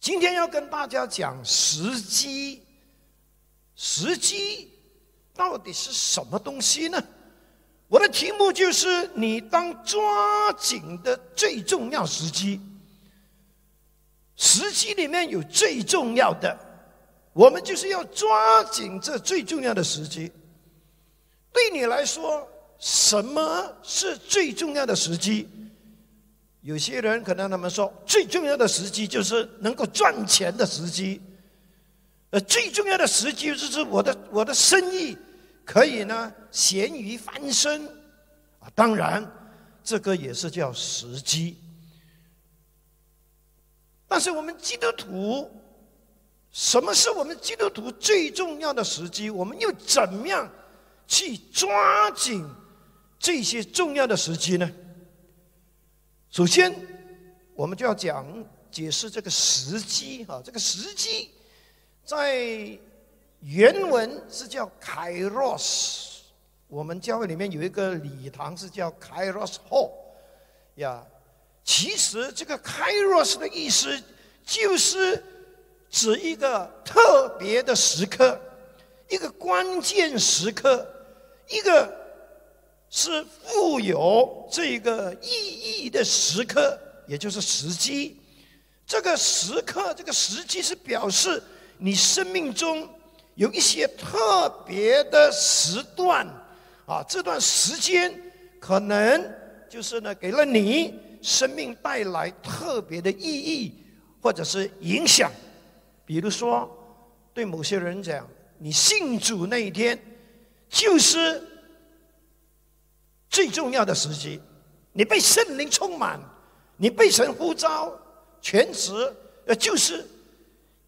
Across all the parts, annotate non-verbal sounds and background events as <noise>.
今天要跟大家讲时机，时机到底是什么东西呢？我的题目就是你当抓紧的最重要时机。时机里面有最重要的，我们就是要抓紧这最重要的时机。对你来说，什么是最重要的时机？有些人可能他们说，最重要的时机就是能够赚钱的时机。呃，最重要的时机就是我的我的生意可以呢咸鱼翻身啊。当然，这个也是叫时机。但是我们基督徒，什么是我们基督徒最重要的时机？我们又怎么样去抓紧这些重要的时机呢？首先，我们就要讲解释这个时机啊，这个时机。在原文是叫 Kairos，我们教会里面有一个礼堂是叫 Kairos Hall，呀，其实这个 Kairos 的意思就是指一个特别的时刻，一个关键时刻，一个是富有这个意义的时刻，也就是时机。这个时刻，这个时机是表示。你生命中有一些特别的时段啊，这段时间可能就是呢，给了你生命带来特别的意义或者是影响。比如说，对某些人讲，你信主那一天就是最重要的时机，你被圣灵充满，你被神呼召全职，呃，就是。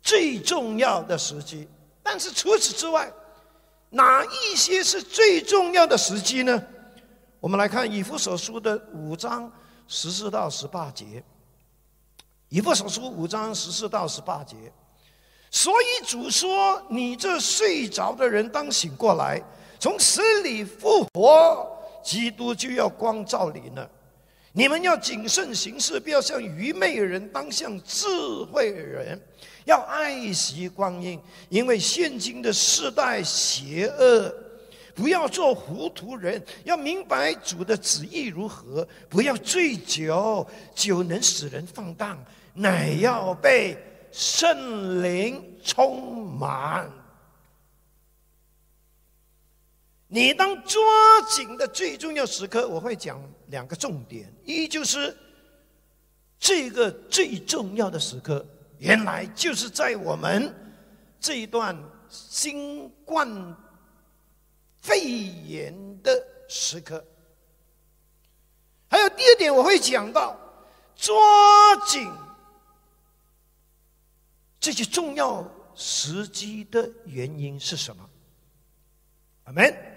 最重要的时机，但是除此之外，哪一些是最重要的时机呢？我们来看以弗所书的五章十四到十八节。以弗所书五章十四到十八节，所以主说：“你这睡着的人当醒过来，从死里复活，基督就要光照你了。你们要谨慎行事，不要像愚昧人，当像智慧人。”要爱惜光阴，因为现今的世代邪恶，不要做糊涂人，要明白主的旨意如何。不要醉酒，酒能使人放荡，乃要被圣灵充满。你当抓紧的最重要时刻，我会讲两个重点：一就是这个最重要的时刻。原来就是在我们这一段新冠肺炎的时刻。还有第二点，我会讲到抓紧这些重要时机的原因是什么？阿门。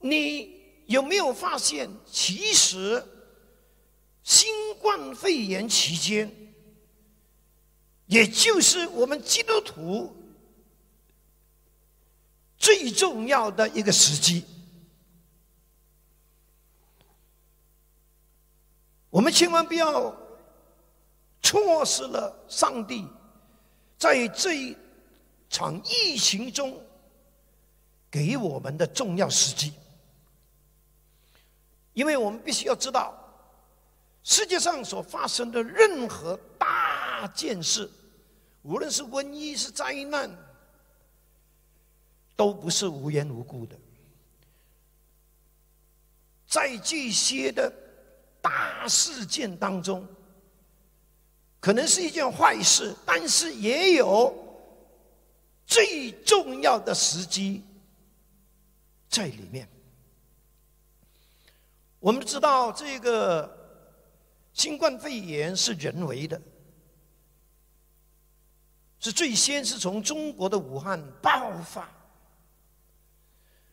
你有没有发现，其实新冠肺炎期间？也就是我们基督徒最重要的一个时机，我们千万不要错失了上帝在这一场疫情中给我们的重要时机，因为我们必须要知道，世界上所发生的任何大件事。无论是瘟疫是灾难，都不是无缘无故的。在这些的大事件当中，可能是一件坏事，但是也有最重要的时机在里面。我们知道，这个新冠肺炎是人为的。是最先是从中国的武汉爆发，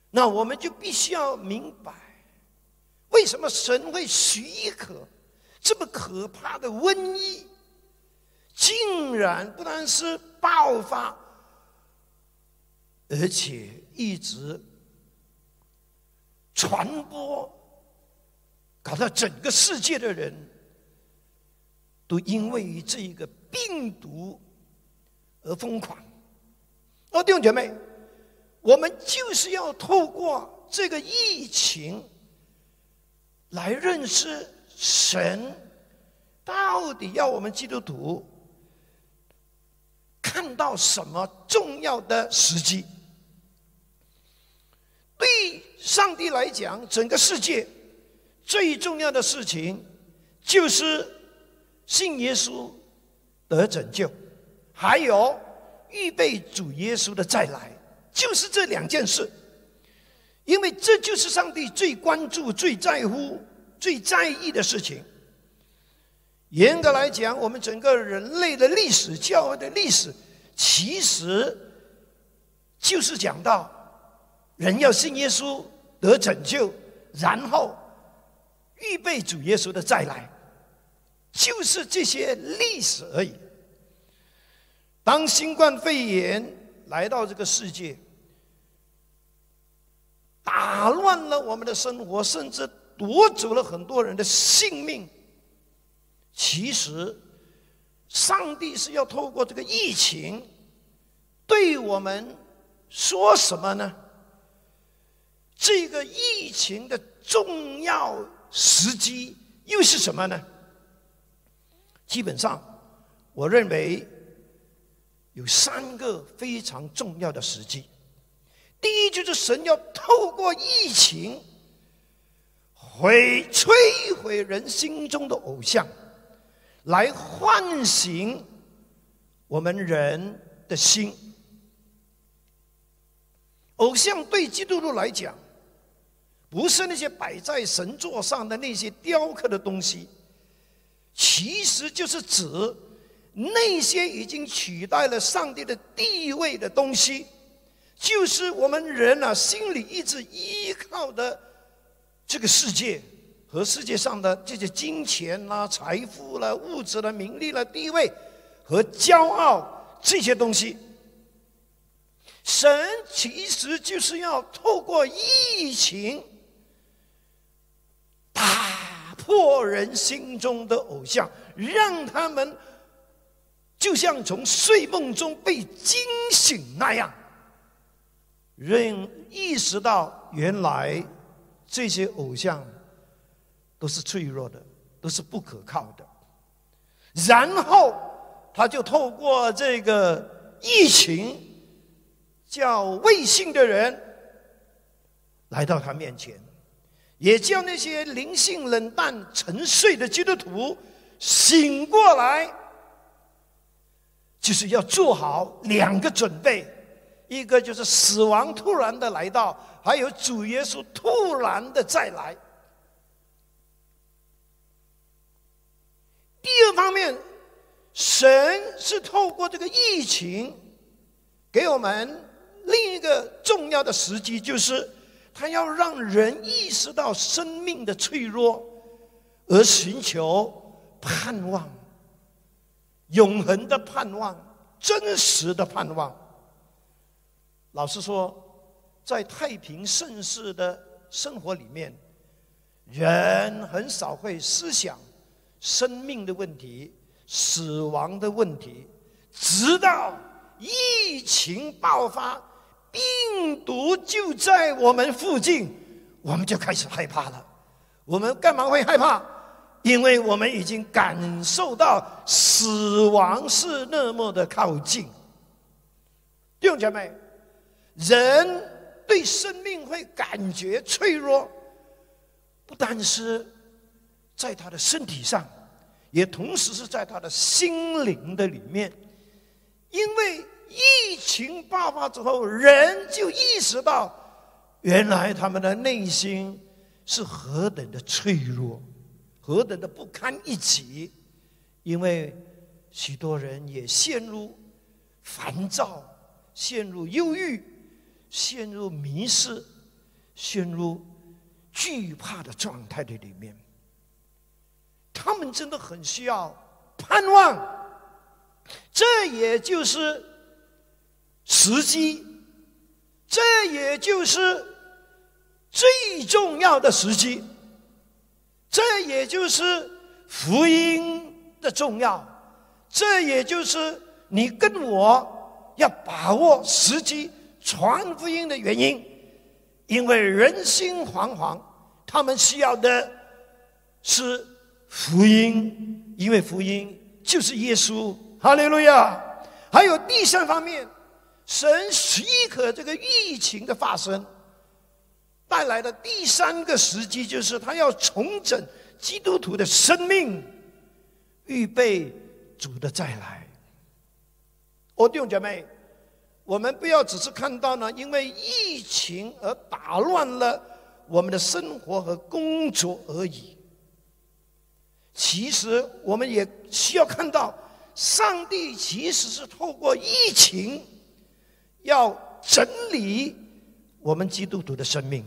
那我们就必须要明白，为什么神会许可这么可怕的瘟疫，竟然不单是爆发，而且一直传播，搞到整个世界的人都因为这一个。病毒而疯狂。哦，弟兄姐妹，我们就是要透过这个疫情来认识神，到底要我们基督徒看到什么重要的时机？对上帝来讲，整个世界最重要的事情就是信耶稣得拯救，还有。预备主耶稣的再来，就是这两件事，因为这就是上帝最关注、最在乎、最在意的事情。严格来讲，我们整个人类的历史、教会的历史，其实就是讲到人要信耶稣得拯救，然后预备主耶稣的再来，就是这些历史而已。当新冠肺炎来到这个世界，打乱了我们的生活，甚至夺走了很多人的性命。其实，上帝是要透过这个疫情，对我们说什么呢？这个疫情的重要时机又是什么呢？基本上，我认为。有三个非常重要的时机。第一，就是神要透过疫情毁摧毁人心中的偶像，来唤醒我们人的心。偶像对基督徒来讲，不是那些摆在神座上的那些雕刻的东西，其实就是指。那些已经取代了上帝的地位的东西，就是我们人啊心里一直依靠的这个世界和世界上的这些金钱啦、财富啦、物质啦名利啦、地位和骄傲这些东西。神其实就是要透过疫情打破人心中的偶像，让他们。就像从睡梦中被惊醒那样，认意识到原来这些偶像都是脆弱的，都是不可靠的。然后他就透过这个疫情，叫未信的人来到他面前，也叫那些灵性冷淡、沉睡的基督徒醒过来。就是要做好两个准备，一个就是死亡突然的来到，还有主耶稣突然的再来。第二方面，神是透过这个疫情，给我们另一个重要的时机，就是他要让人意识到生命的脆弱，而寻求盼望。永恒的盼望，真实的盼望。老实说，在太平盛世的生活里面，人很少会思想生命的问题、死亡的问题。直到疫情爆发，病毒就在我们附近，我们就开始害怕了。我们干嘛会害怕？因为我们已经感受到死亡是那么的靠近，弟兄姐妹，人对生命会感觉脆弱，不单是在他的身体上，也同时是在他的心灵的里面。因为疫情爆发之后，人就意识到，原来他们的内心是何等的脆弱。何等的不堪一击！因为许多人也陷入烦躁、陷入忧郁、陷入迷失、陷入惧怕的状态的里面。他们真的很需要盼望，这也就是时机，这也就是最重要的时机。这也就是福音的重要，这也就是你跟我要把握时机传福音的原因，因为人心惶惶，他们需要的是福音，因为福音就是耶稣。哈利路亚！还有第三方面，神许可这个疫情的发生。带来的第三个时机，就是他要重整基督徒的生命，预备主的再来。哦，弟兄姐妹，我们不要只是看到呢，因为疫情而打乱了我们的生活和工作而已。其实，我们也需要看到，上帝其实是透过疫情要整理我们基督徒的生命。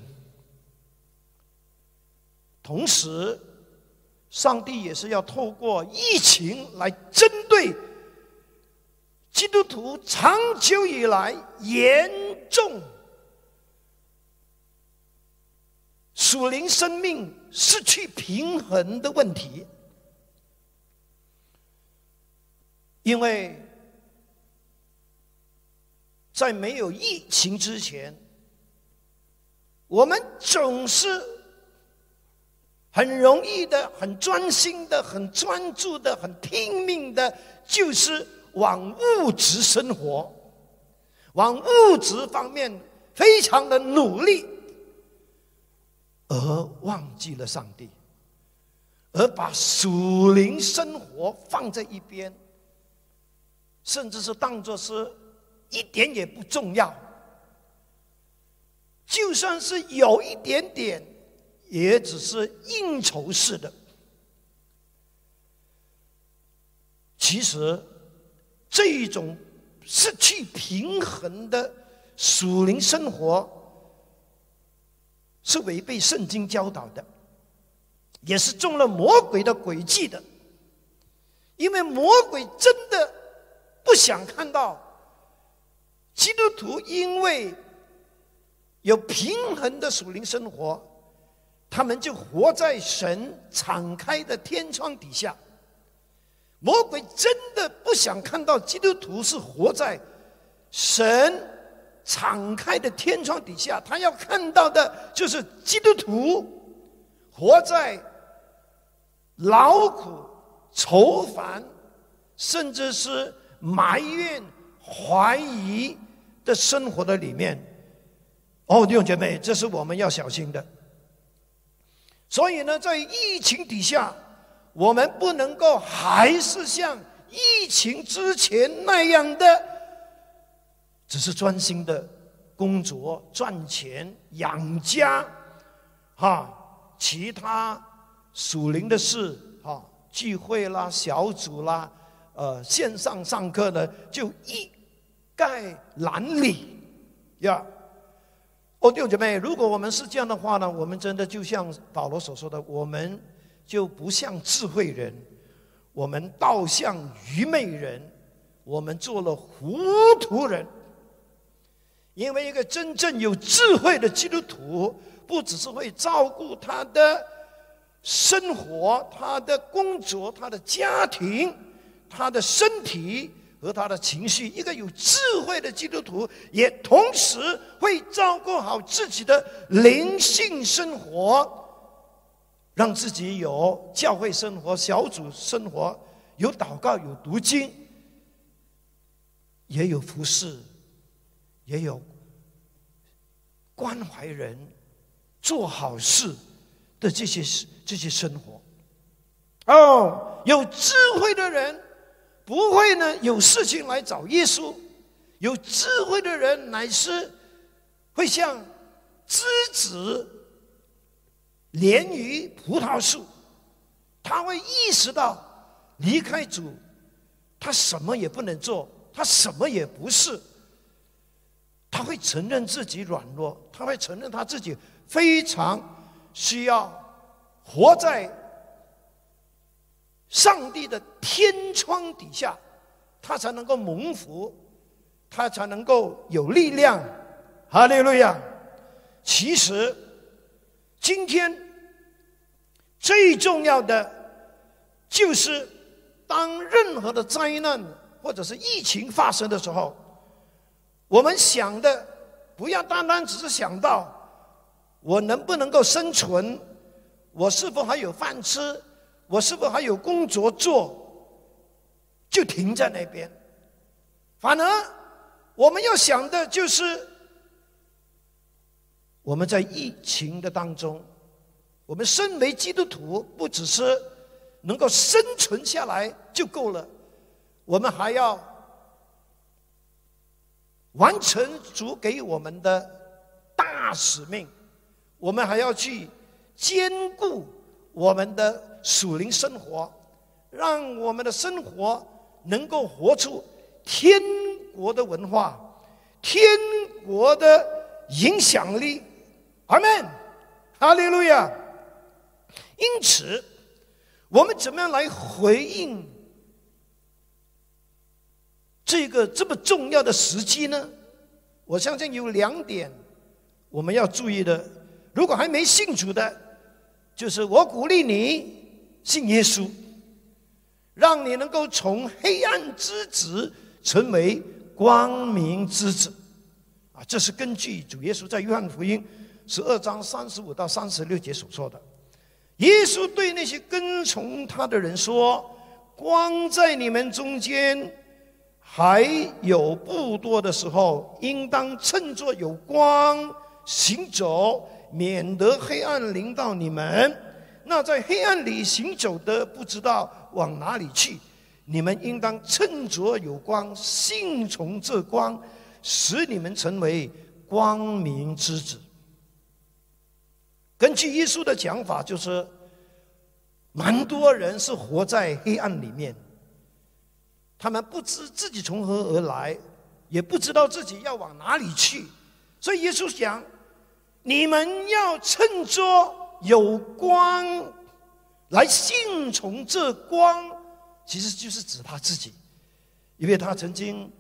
同时，上帝也是要透过疫情来针对基督徒长久以来严重属灵生命失去平衡的问题。因为在没有疫情之前，我们总是。很容易的，很专心的，很专注的，很拼命的，就是往物质生活，往物质方面非常的努力，而忘记了上帝，而把属灵生活放在一边，甚至是当作是一点也不重要，就算是有一点点。也只是应酬式的。其实，这一种失去平衡的属灵生活，是违背圣经教导的，也是中了魔鬼的诡计的。因为魔鬼真的不想看到基督徒因为有平衡的属灵生活。他们就活在神敞开的天窗底下。魔鬼真的不想看到基督徒是活在神敞开的天窗底下，他要看到的就是基督徒活在劳苦、愁烦，甚至是埋怨、怀疑的生活的里面。哦，弟兄姐妹，这是我们要小心的。所以呢，在疫情底下，我们不能够还是像疫情之前那样的，只是专心的工作、赚钱、养家，哈，其他属灵的事，哈，聚会啦、小组啦、呃，线上上课呢，就一盖懒理，呀。哦，弟兄姐妹，如果我们是这样的话呢，我们真的就像保罗所说的，我们就不像智慧人，我们倒像愚昧人，我们做了糊涂人。因为一个真正有智慧的基督徒，不只是会照顾他的生活、他的工作、他的家庭、他的身体。和他的情绪，一个有智慧的基督徒，也同时会照顾好自己的灵性生活，让自己有教会生活、小组生活，有祷告、有读经，也有服侍，也有关怀人、做好事的这些这些生活。哦，有智慧的人。不会呢，有事情来找耶稣。有智慧的人乃是会像枝子连于葡萄树，他会意识到离开主，他什么也不能做，他什么也不是。他会承认自己软弱，他会承认他自己非常需要活在。上帝的天窗底下，他才能够蒙福，他才能够有力量。哈利路亚！其实，今天最重要的就是当任何的灾难或者是疫情发生的时候，我们想的不要单单只是想到我能不能够生存，我是否还有饭吃，我是否还有工作做，就停在那边。反而我们要想的就是我们在疫情的当中，我们身为基督徒，不只是。能够生存下来就够了，我们还要完成主给我们的大使命，我们还要去兼顾我们的属灵生活，让我们的生活能够活出天国的文化、天国的影响力。阿门，哈利路亚。因此。我们怎么样来回应这个这么重要的时机呢？我相信有两点我们要注意的。如果还没信主的，就是我鼓励你信耶稣，让你能够从黑暗之子成为光明之子。啊，这是根据主耶稣在约翰福音十二章三十五到三十六节所说的。耶稣对那些跟从他的人说：“光在你们中间还有不多的时候，应当趁着有光行走，免得黑暗临到你们。那在黑暗里行走的，不知道往哪里去。你们应当趁着有光，信从这光，使你们成为光明之子。”根据耶稣的讲法，就是蛮多人是活在黑暗里面，他们不知自己从何而来，也不知道自己要往哪里去。所以耶稣讲：“你们要趁着有光来信从这光，其实就是指他自己，因为他曾经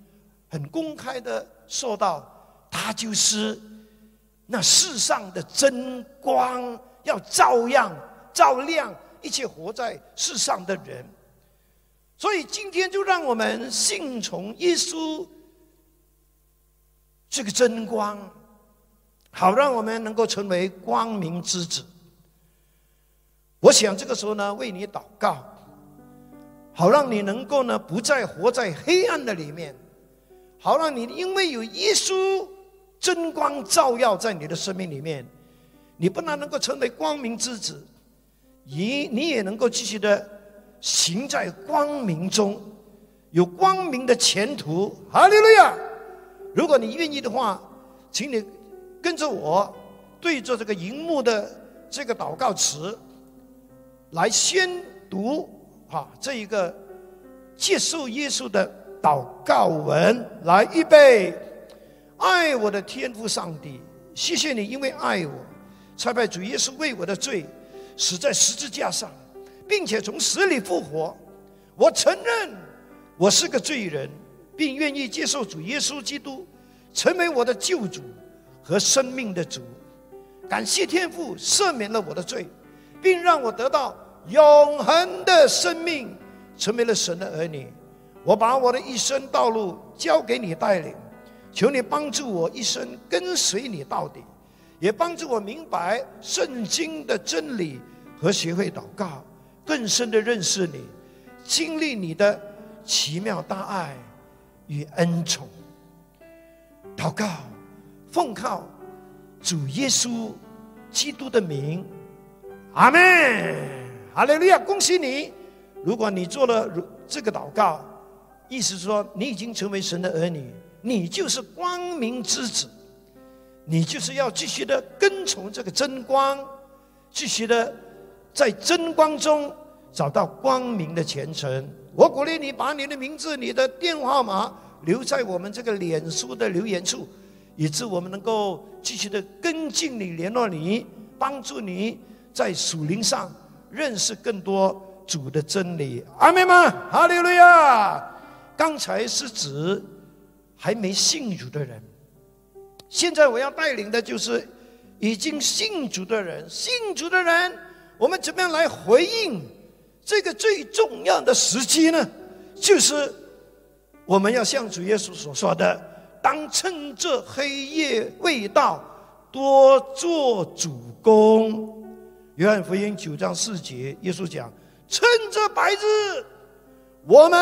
很公开的说到，他就是。”那世上的真光要照样照亮一切活在世上的人，所以今天就让我们信从耶稣这个真光，好让我们能够成为光明之子。我想这个时候呢，为你祷告，好让你能够呢不再活在黑暗的里面，好让你因为有耶稣。真光照耀在你的生命里面，你不但能够成为光明之子，你你也能够继续的行在光明中，有光明的前途。哈利路亚！如果你愿意的话，请你跟着我对着这个荧幕的这个祷告词来宣读啊，这一个接受耶稣的祷告文，来预备。爱我的天父上帝，谢谢你，因为爱我，才派主耶稣为我的罪死在十字架上，并且从死里复活。我承认我是个罪人，并愿意接受主耶稣基督成为我的救主和生命的主。感谢天父赦免了我的罪，并让我得到永恒的生命，成为了神的儿女。我把我的一生道路交给你带领。求你帮助我一生跟随你到底，也帮助我明白圣经的真理和学会祷告，更深的认识你，经历你的奇妙大爱与恩宠。祷告，奉靠主耶稣基督的名，阿门。哈利路亚！恭喜你，如果你做了如这个祷告，意思是说你已经成为神的儿女。你就是光明之子，你就是要继续的跟从这个真光，继续的在真光中找到光明的前程。我鼓励你把你的名字、你的电话号码留在我们这个脸书的留言处，以致我们能够继续的跟进你、联络你，帮助你在属灵上认识更多主的真理。阿门吗？哈利路亚！刚才是指。还没信主的人，现在我要带领的就是已经信主的人。信主的人，我们怎么样来回应这个最重要的时机呢，就是我们要像主耶稣所说的，当趁着黑夜未到，多做主公。约翰福音九章四节，耶稣讲：“趁着白日，我们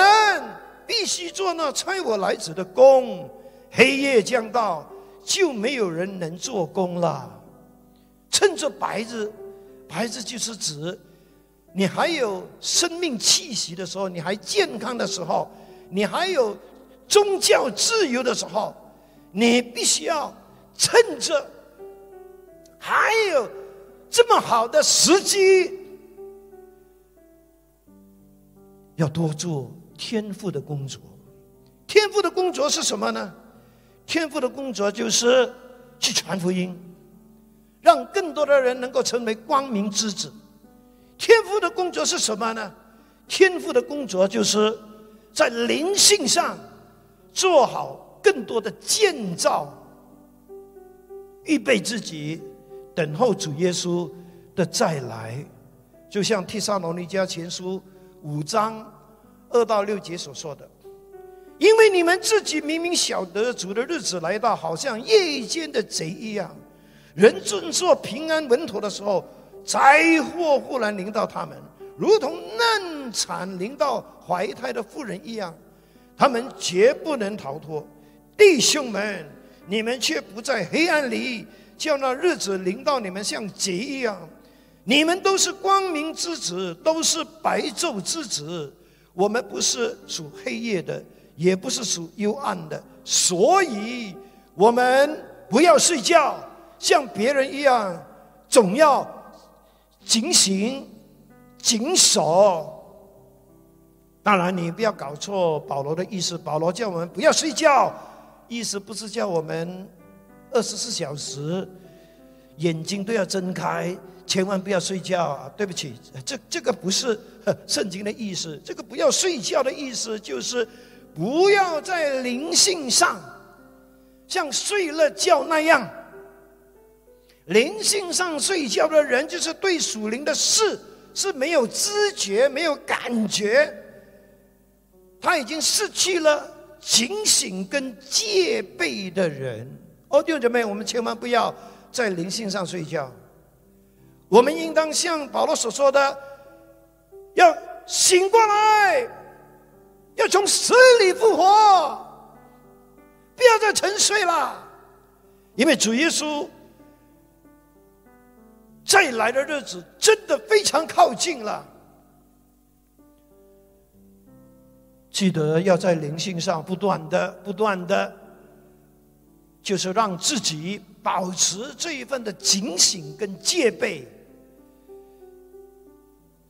必须做那差我来者的工；黑夜将到，就没有人能做工了。”趁着白日，白日就是指你还有生命气息的时候，你还健康的时候，你还有宗教自由的时候，你必须要趁着还有。这么好的时机，要多做天赋的工作。天赋的工作是什么呢？天赋的工作就是去传福音，让更多的人能够成为光明之子。天赋的工作是什么呢？天赋的工作就是在灵性上做好更多的建造，预备自己。等候主耶稣的再来，就像《提撒罗尼迦前书》五章二到六节所说的：“因为你们自己明明晓得主的日子来到，好像夜间的贼一样。人正做平安稳妥的时候，灾祸忽然临到他们，如同难产临到怀胎的妇人一样，他们绝不能逃脱。弟兄们，你们却不在黑暗里。”叫那日子临到你们像劫一样，你们都是光明之子，都是白昼之子。我们不是属黑夜的，也不是属幽暗的，所以我们不要睡觉，像别人一样，总要警醒、谨守。当然，你不要搞错保罗的意思。保罗叫我们不要睡觉，意思不是叫我们。二十四小时，眼睛都要睁开，千万不要睡觉啊。对不起，这 <laughs> 这个不是圣经的意思。这个不要睡觉的意思，就是不要在灵性上像睡了觉那样。灵性上睡觉的人，就是对属灵的事是没有知觉、没有感觉，他已经失去了警醒跟戒备的人。哦，弟兄姐妹，我们千万不要在灵性上睡觉。我们应当像保罗所说的，要醒过来，要从死里复活，不要再沉睡了。因为主耶稣再来的日子真的非常靠近了。记得要在灵性上不断的、不断的。就是让自己保持这一份的警醒跟戒备，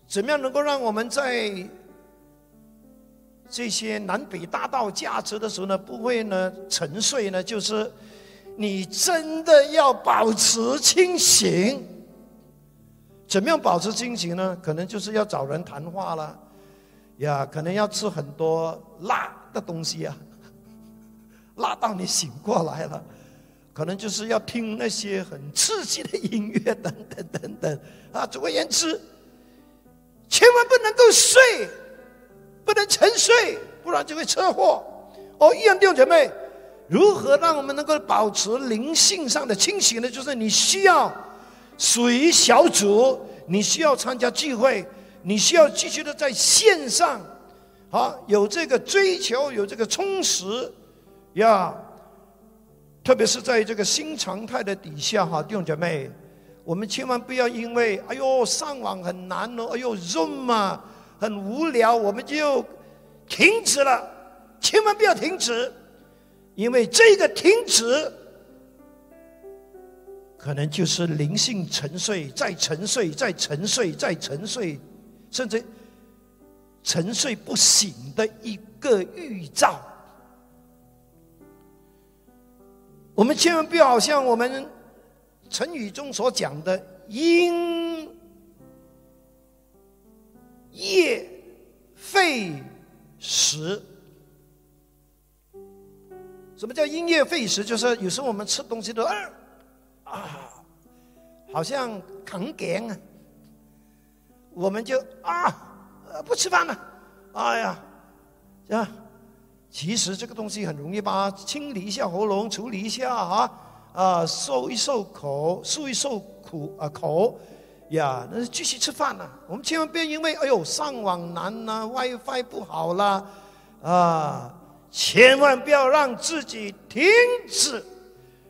怎么样能够让我们在这些南北大道价值的时候呢，不会呢沉睡呢？就是你真的要保持清醒。怎么样保持清醒呢？可能就是要找人谈话了，呀，可能要吃很多辣的东西啊。<laughs> 辣到你醒过来了，可能就是要听那些很刺激的音乐，等等等等啊！总而言之，千万不能够睡，不能沉睡，不然就会车祸。哦，一样弟兄姐妹，如何让我们能够保持灵性上的清醒呢？就是你需要属于小组，你需要参加聚会，你需要继续的在线上，啊，有这个追求，有这个充实。呀，特别是在这个新常态的底下哈，弟兄姐妹，我们千万不要因为哎呦上网很难哦，哎呦 Zoom 啊很无聊，我们就停止了。千万不要停止，因为这个停止，可能就是灵性沉睡、再沉睡、再沉睡、再沉睡，甚至沉睡不醒的一个预兆。我们千万不要像我们成语中所讲的“因噎废食”。什么叫“因噎废食”？就是有时候我们吃东西都啊啊，好像扛干啊，我们就啊不吃饭了，哎呀，啊，其实这个东西很容易吧，清理一下喉咙，处理一下啊，啊，漱一漱口，漱一漱苦啊口，呀，那继续吃饭了。我们千万不要因为哎呦上网难呐，WiFi 不好啦，啊，千万不要让自己停止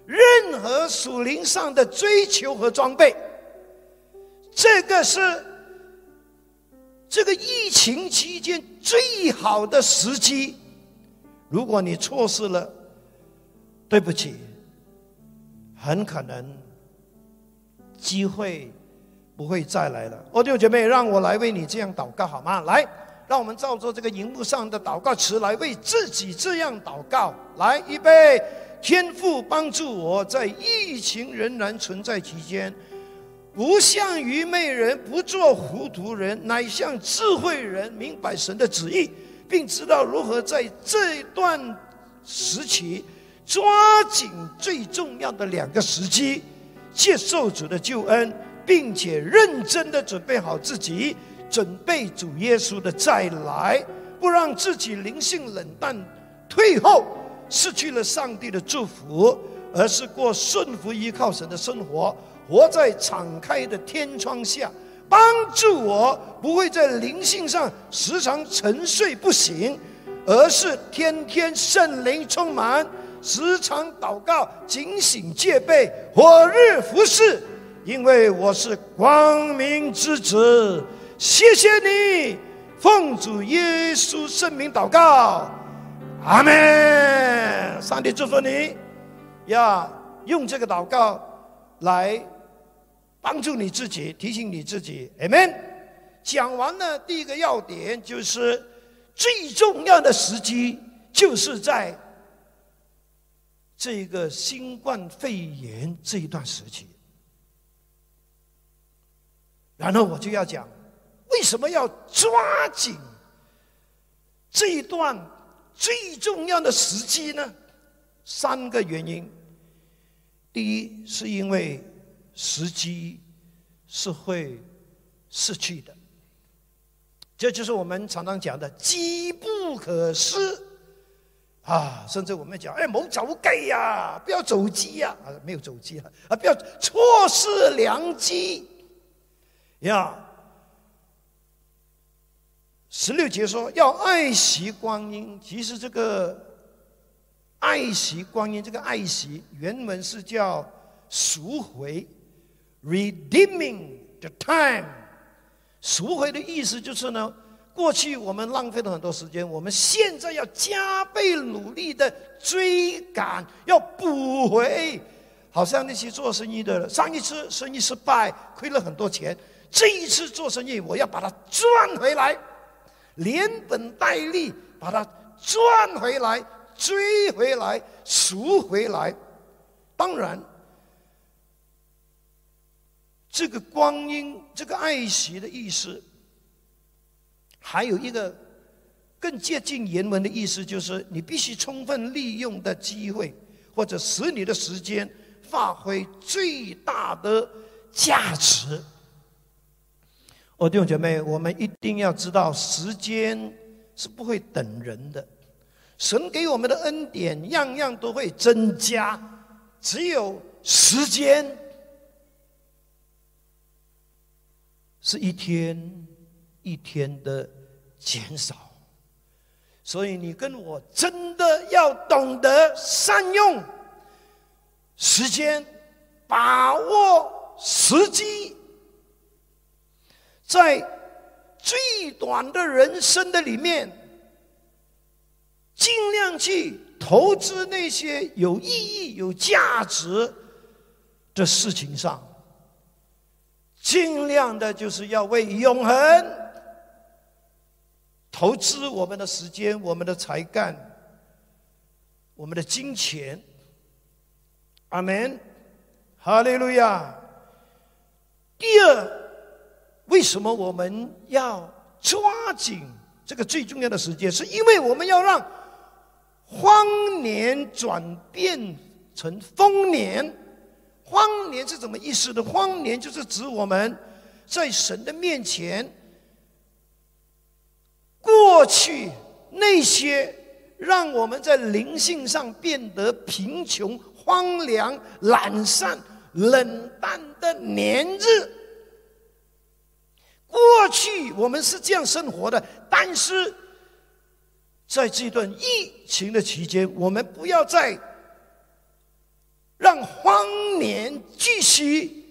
任何属灵上的追求和装备。这个是这个疫情期间最好的时机。如果你错失了，对不起，很可能机会不会再来了。哦，弟兄姐妹，让我来为你这样祷告好吗？来，让我们照着这个荧幕上的祷告词来为自己这样祷告。来，预备，天父帮助我在疫情仍然存在期间。不像愚昧人，不做糊涂人，乃像智慧人，明白神的旨意，并知道如何在这段时期抓紧最重要的两个时机，接受主的救恩，并且认真的准备好自己，准备主耶稣的再来，不让自己灵性冷淡、退后，失去了上帝的祝福，而是过顺服依靠神的生活。活在敞开的天窗下，帮助我不会在灵性上时常沉睡不醒，而是天天圣灵充满，时常祷告、警醒戒备、火日服侍。因为我是光明之子。谢谢你，奉主耶稣圣名祷告，阿门。上帝祝福你，要用这个祷告来。帮助你自己，提醒你自己，Amen。讲完了第一个要点，就是最重要的时机，就是在这个新冠肺炎这一段时期。然后我就要讲，为什么要抓紧这一段最重要的时机呢？三个原因。第一，是因为。时机是会逝去的，这就是我们常常讲的“机不可失”啊！甚至我们讲：“哎，某走鸡呀，不要走机呀！”啊，没有走机了啊，不要错失良机呀！十六节说要爱惜光阴，其实这个爱惜光阴，这个爱惜原文是叫赎回。Redeeming the time，赎回的意思就是呢，过去我们浪费了很多时间，我们现在要加倍努力的追赶，要补回。好像那些做生意的，上一次生意失败，亏了很多钱，这一次做生意，我要把它赚回来，连本带利把它赚回来、追回来、赎回来。当然。这个光阴，这个爱惜的意思，还有一个更接近原文的意思，就是你必须充分利用的机会，或者使你的时间发挥最大的价值。哦，弟兄姐妹，我们一定要知道，时间是不会等人的。神给我们的恩典，样样都会增加，只有时间。是一天一天的减少，所以你跟我真的要懂得善用时间，把握时机，在最短的人生的里面，尽量去投资那些有意义、有价值的事情上。尽量的就是要为永恒投资我们的时间、我们的才干、我们的金钱。阿门，哈利路亚。第二，为什么我们要抓紧这个最重要的时间？是因为我们要让荒年转变成丰年。荒年是什么意思呢？荒年就是指我们在神的面前过去那些让我们在灵性上变得贫穷、荒凉、懒散、冷淡的年日。过去我们是这样生活的，但是在这段疫情的期间，我们不要再让荒年继续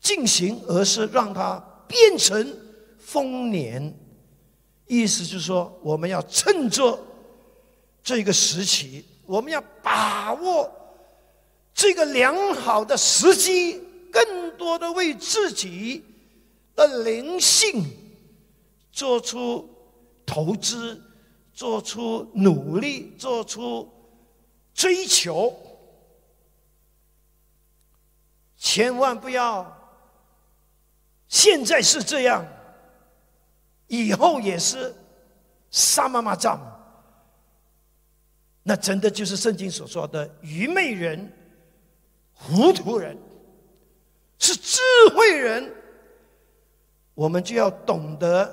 进行，而是让它变成丰年。意思就是说，我们要趁着这个时期，我们要把握这个良好的时机，更多的为自己。的灵性，做出投资，做出努力，做出追求，千万不要现在是这样，以后也是杀妈妈仗，那真的就是圣经所说的愚昧人、糊涂人，是智慧人。我们就要懂得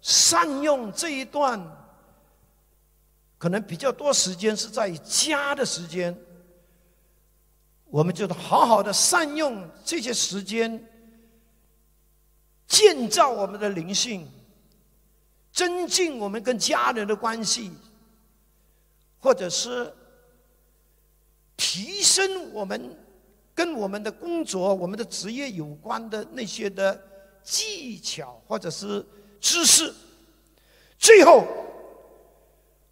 善用这一段，可能比较多时间是在家的时间，我们就好好的善用这些时间，建造我们的灵性，增进我们跟家人的关系，或者是提升我们跟我们的工作、我们的职业有关的那些的。技巧或者是知识，最后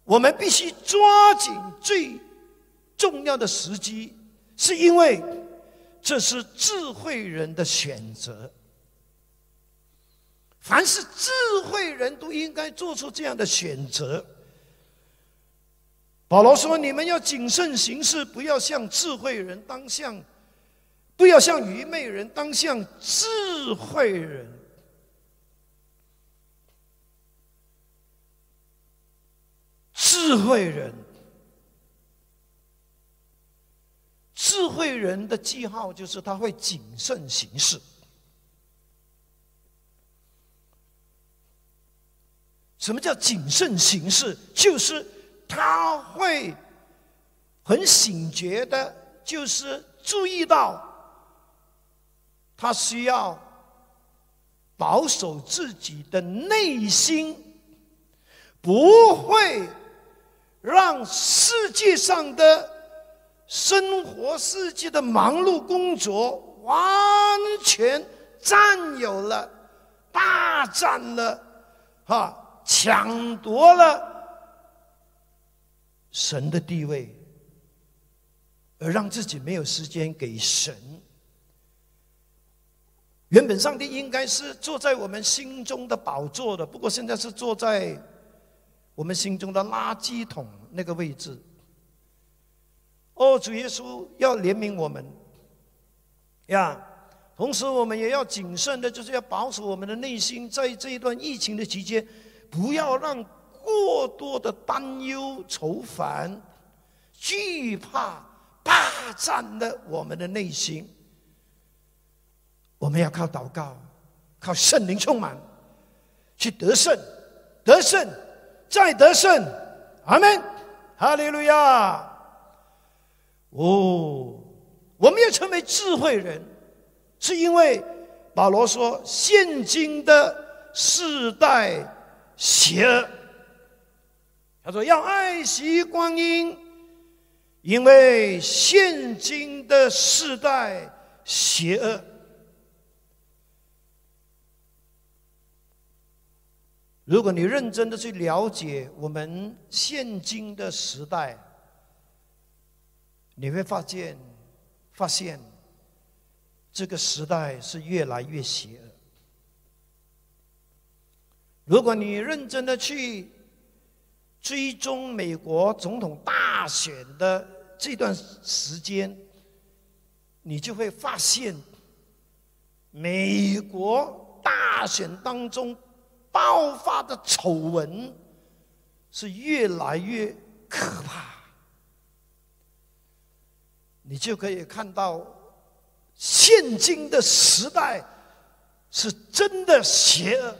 我们必须抓紧最重要的时机，是因为这是智慧人的选择。凡是智慧人都应该做出这样的选择。保罗说：“你们要谨慎行事，不要像智慧人，当像。”不要像愚昧人，当像智慧人。智慧人，智慧人的记号就是他会谨慎行事。什么叫谨慎行事？就是他会很醒觉的，就是注意到。他需要保守自己的内心，不会让世界上的生活、世界的忙碌工作完全占有了、霸占了、哈抢夺了神的地位，而让自己没有时间给神。原本上帝应该是坐在我们心中的宝座的，不过现在是坐在我们心中的垃圾桶那个位置。哦，主耶稣要怜悯我们呀！同时，我们也要谨慎的，就是要保守我们的内心，在这一段疫情的期间，不要让过多的担忧、愁烦、惧怕霸占了我们的内心。我们要靠祷告，靠圣灵充满，去得胜，得胜，再得胜。阿门，哈利路亚。哦，我们要成为智慧人，是因为保罗说，现今的世代邪恶。他说要爱惜光阴，因为现今的世代邪恶。如果你认真的去了解我们现今的时代，你会发现，发现这个时代是越来越邪恶。如果你认真的去追踪美国总统大选的这段时间，你就会发现，美国大选当中。爆发的丑闻是越来越可怕，你就可以看到现今的时代是真的邪恶。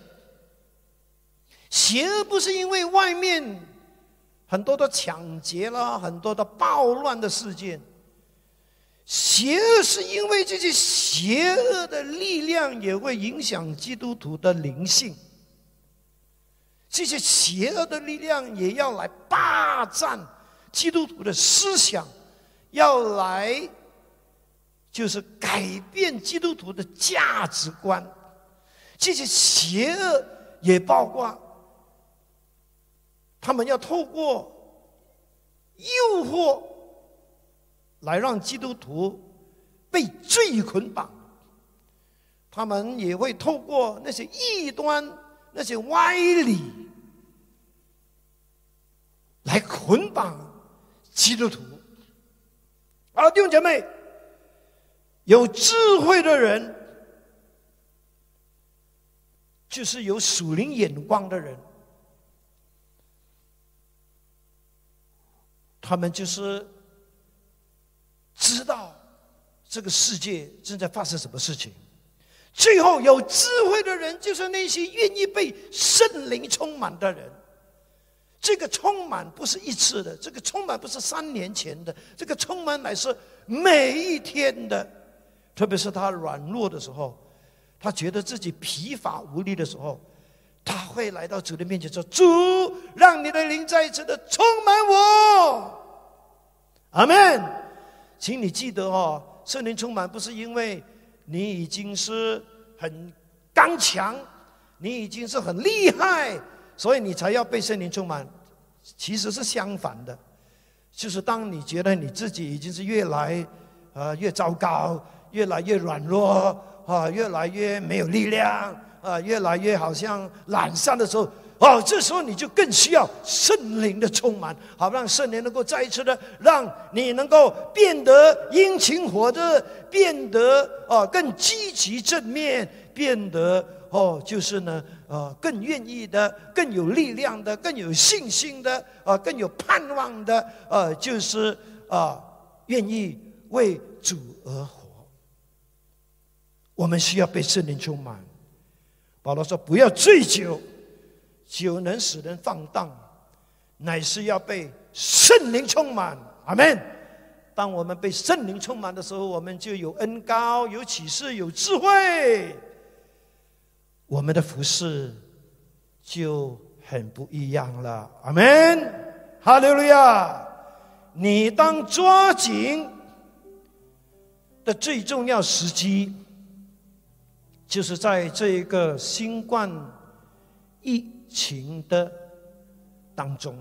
邪恶不是因为外面很多的抢劫啦，很多的暴乱的事件。邪恶是因为这些邪恶的力量也会影响基督徒的灵性。这些邪恶的力量也要来霸占基督徒的思想，要来就是改变基督徒的价值观。这些邪恶也包括。他们要透过诱惑来让基督徒被罪捆绑，他们也会透过那些异端、那些歪理来捆绑基督徒。啊，弟兄姐妹，有智慧的人，就是有属灵眼光的人。他们就是知道这个世界正在发生什么事情。最后有智慧的人，就是那些愿意被圣灵充满的人。这个充满不是一次的，这个充满不是三年前的，这个充满乃是每一天的。特别是他软弱的时候，他觉得自己疲乏无力的时候。他会来到主的面前说：“主，让你的灵再一次的充满我。”阿门。请你记得哦，圣灵充满不是因为你已经是很刚强，你已经是很厉害，所以你才要被圣灵充满。其实是相反的，就是当你觉得你自己已经是越来呃越糟糕，越来越软弱啊，越来越没有力量。啊，越来越好像懒散的时候，哦，这时候你就更需要圣灵的充满，好让圣灵能够再一次的让你能够变得殷勤活着，变得哦更积极正面，变得哦就是呢呃更愿意的、更有力量的、更有信心的啊更有盼望的呃就是啊愿意为主而活。我们需要被圣灵充满。保罗说：“不要醉酒，酒能使人放荡，乃是要被圣灵充满。”阿门。当我们被圣灵充满的时候，我们就有恩高、有启示、有智慧，我们的服饰就很不一样了。阿门。哈利路亚！你当抓紧的最重要时机。就是在这一个新冠疫情的当中，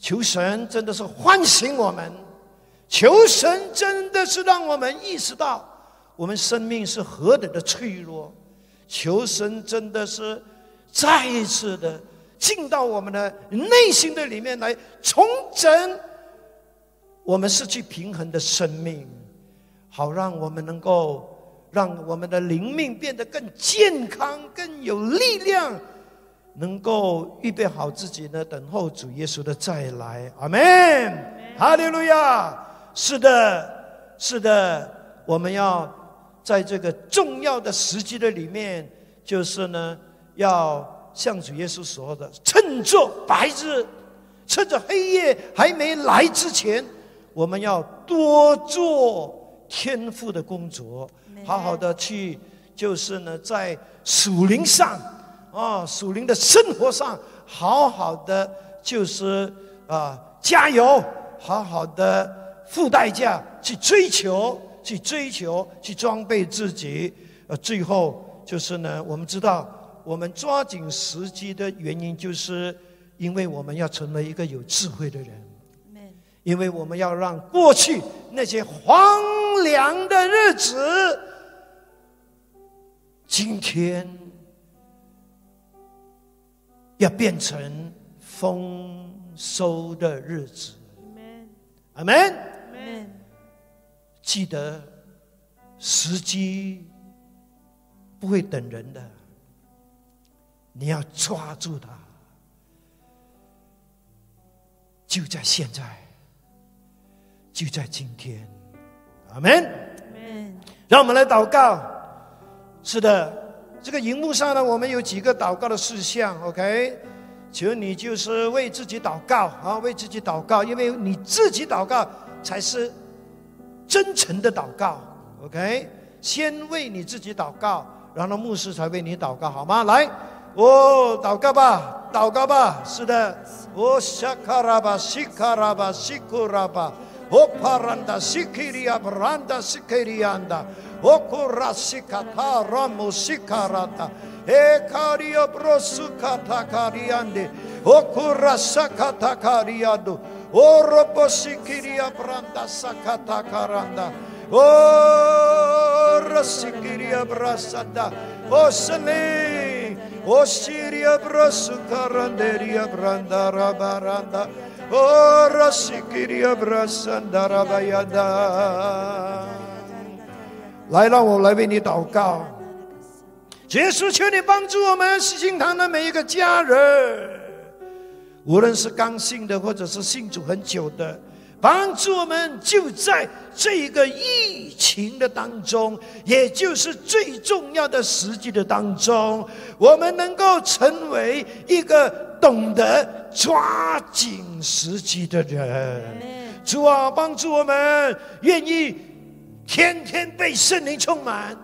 求神真的是唤醒我们，求神真的是让我们意识到我们生命是何等的脆弱，求神真的是再一次的进到我们的内心的里面来重整我们失去平衡的生命，好让我们能够。让我们的灵命变得更健康、更有力量，能够预备好自己呢，等候主耶稣的再来。阿门，哈利路亚。是的，是的，我们要在这个重要的时机的里面，就是呢，要像主耶稣说的，趁着白日，趁着黑夜还没来之前，我们要多做天赋的工作。好好的去，就是呢，在属灵上，啊，属灵的生活上，好好的就是啊，加油，好好的付代价去追求，去追求，去装备自己。呃，最后就是呢，我们知道，我们抓紧时机的原因，就是因为我们要成为一个有智慧的人，因为我们要让过去那些荒凉的日子。今天要变成丰收的日子，阿门，阿门。记得时机不会等人的，你要抓住它，就在现在，就在今天，阿门，阿门。让我们来祷告。是的，这个荧幕上呢，我们有几个祷告的事项，OK？求你就是为自己祷告啊，为自己祷告，因为你自己祷告才是真诚的祷告，OK？先为你自己祷告，然后牧师才为你祷告，好吗？来，哦，祷告吧，祷告吧，是的，哦，沙卡拉巴，西卡拉巴，西库拉巴，哦，帕兰达，西克里亚，帕兰达，西克里安达，Orobosikiria branda sakata karanda. O rasikiria brasada. O sele. O siria brasukaranderia branda rabaranda. O rasikiria brasanda rabayada. 来，让我来为你祷告。耶稣，求你帮助我们喜心堂的每一个家人，无论是刚信的，或者是信主很久的，帮助我们就在这一个疫情的当中，也就是最重要的时机的当中，我们能够成为一个懂得抓紧时机的人。主啊，帮助我们，愿意天天被圣灵充满。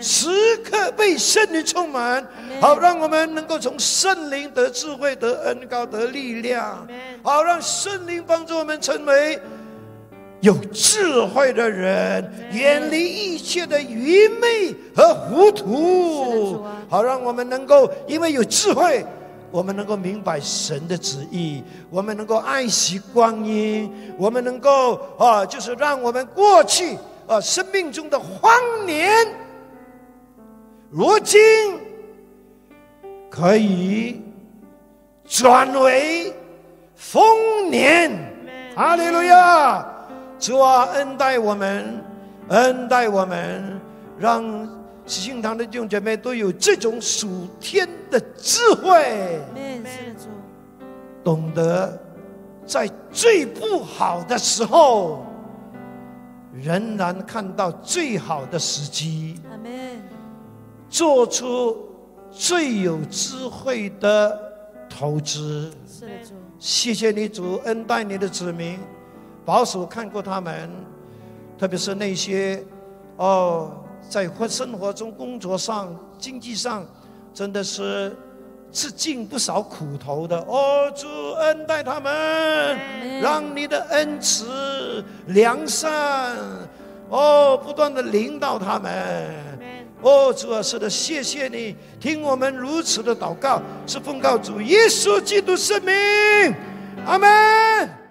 时刻被圣灵充满，好让我们能够从圣灵得智慧、得恩高、得力量，好让圣灵帮助我们成为有智慧的人，远离一切的愚昧和糊涂，好让我们能够因为有智慧，我们能够明白神的旨意，我们能够爱惜光阴，我们能够啊，就是让我们过去啊生命中的荒年。如今可以转为丰年，哈利路亚！主啊，恩待我们，恩待我们，让信堂的弟兄姐妹都有这种属天的智慧，懂得在最不好的时候，仍然看到最好的时机。做出最有智慧的投资。是主，谢谢你主恩待你的子民，保守看过他们，特别是那些哦，在活生活中、工作上、经济上，真的是吃尽不少苦头的。哦，主恩待他们，让你的恩慈、良善，哦，不断的领导他们。哦，主啊，是的，谢谢你听我们如此的祷告，是奉告主耶稣基督圣名，阿门。